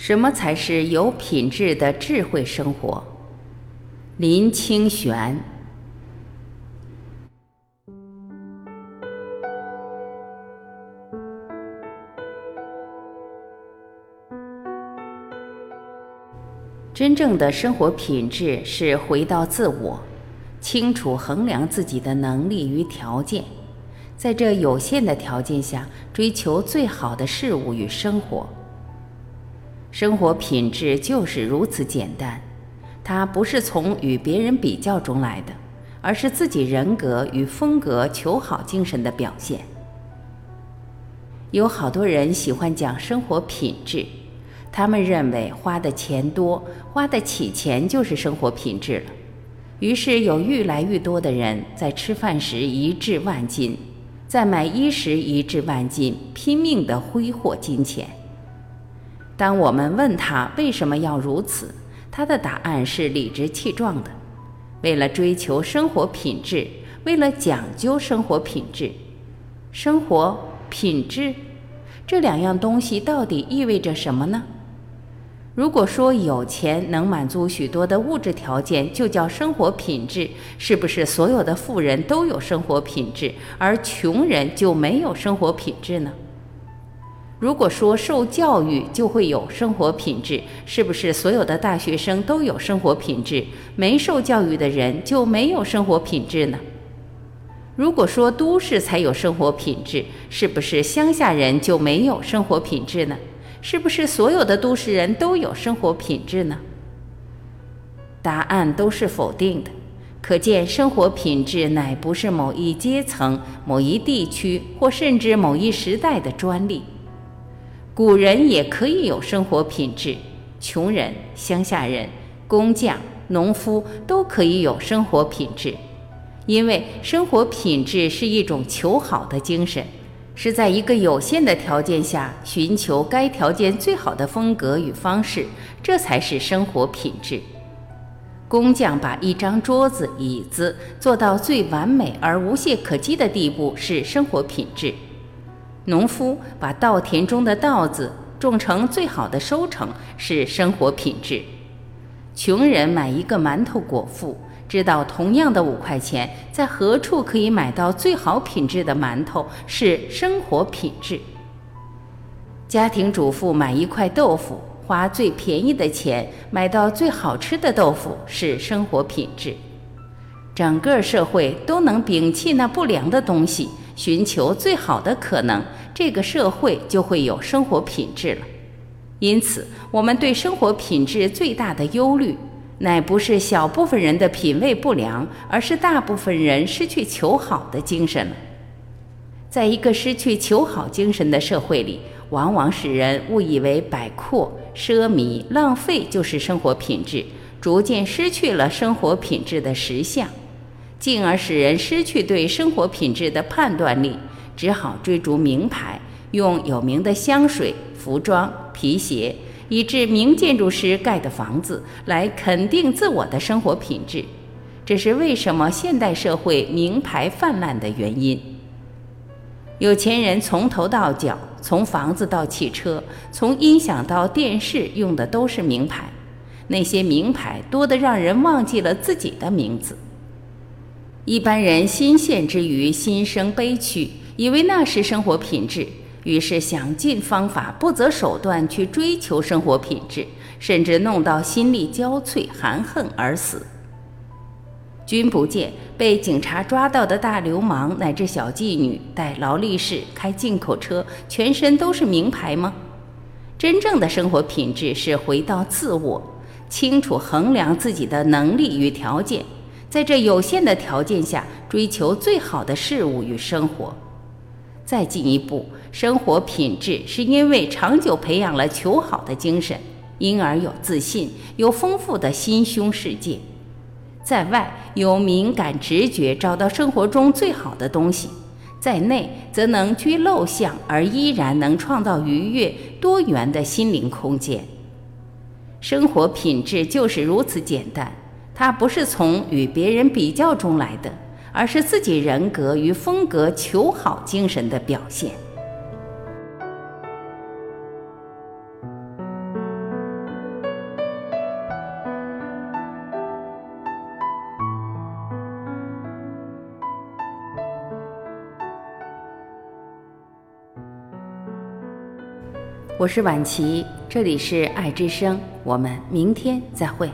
什么才是有品质的智慧生活？林清玄。真正的生活品质是回到自我，清楚衡量自己的能力与条件，在这有限的条件下追求最好的事物与生活。生活品质就是如此简单，它不是从与别人比较中来的，而是自己人格与风格求好精神的表现。有好多人喜欢讲生活品质，他们认为花的钱多、花得起钱就是生活品质了，于是有愈来愈多的人在吃饭时一掷万金，在买衣时一掷万金，拼命地挥霍金钱。当我们问他为什么要如此，他的答案是理直气壮的：为了追求生活品质，为了讲究生活品质。生活品质这两样东西到底意味着什么呢？如果说有钱能满足许多的物质条件就叫生活品质，是不是所有的富人都有生活品质，而穷人就没有生活品质呢？如果说受教育就会有生活品质，是不是所有的大学生都有生活品质？没受教育的人就没有生活品质呢？如果说都市才有生活品质，是不是乡下人就没有生活品质呢？是不是所有的都市人都有生活品质呢？答案都是否定的。可见，生活品质乃不是某一阶层、某一地区或甚至某一时代的专利。古人也可以有生活品质，穷人、乡下人、工匠、农夫都可以有生活品质，因为生活品质是一种求好的精神，是在一个有限的条件下寻求该条件最好的风格与方式，这才是生活品质。工匠把一张桌子、椅子做到最完美而无懈可击的地步，是生活品质。农夫把稻田中的稻子种成最好的收成，是生活品质。穷人买一个馒头果腹，知道同样的五块钱，在何处可以买到最好品质的馒头，是生活品质。家庭主妇买一块豆腐，花最便宜的钱买到最好吃的豆腐，是生活品质。整个社会都能摒弃那不良的东西。寻求最好的可能，这个社会就会有生活品质了。因此，我们对生活品质最大的忧虑，乃不是小部分人的品味不良，而是大部分人失去求好的精神了。在一个失去求好精神的社会里，往往使人误以为摆阔、奢靡、浪费就是生活品质，逐渐失去了生活品质的实相。进而使人失去对生活品质的判断力，只好追逐名牌，用有名的香水、服装、皮鞋，以至名建筑师盖的房子来肯定自我的生活品质。这是为什么现代社会名牌泛滥的原因。有钱人从头到脚，从房子到汽车，从音响到电视，用的都是名牌。那些名牌多得让人忘记了自己的名字。一般人新鲜之余，心生悲屈，以为那是生活品质，于是想尽方法、不择手段去追求生活品质，甚至弄到心力交瘁、含恨而死。君不见被警察抓到的大流氓乃至小妓女戴劳力士、开进口车、全身都是名牌吗？真正的生活品质是回到自我，清楚衡量自己的能力与条件。在这有限的条件下，追求最好的事物与生活。再进一步，生活品质是因为长久培养了求好的精神，因而有自信，有丰富的心胸世界。在外有敏感直觉，找到生活中最好的东西；在内则能居陋巷，而依然能创造愉悦多元的心灵空间。生活品质就是如此简单。他不是从与别人比较中来的而是自己人格与风格求好精神的表现。我是婉琪这里是爱之声我们明天再会。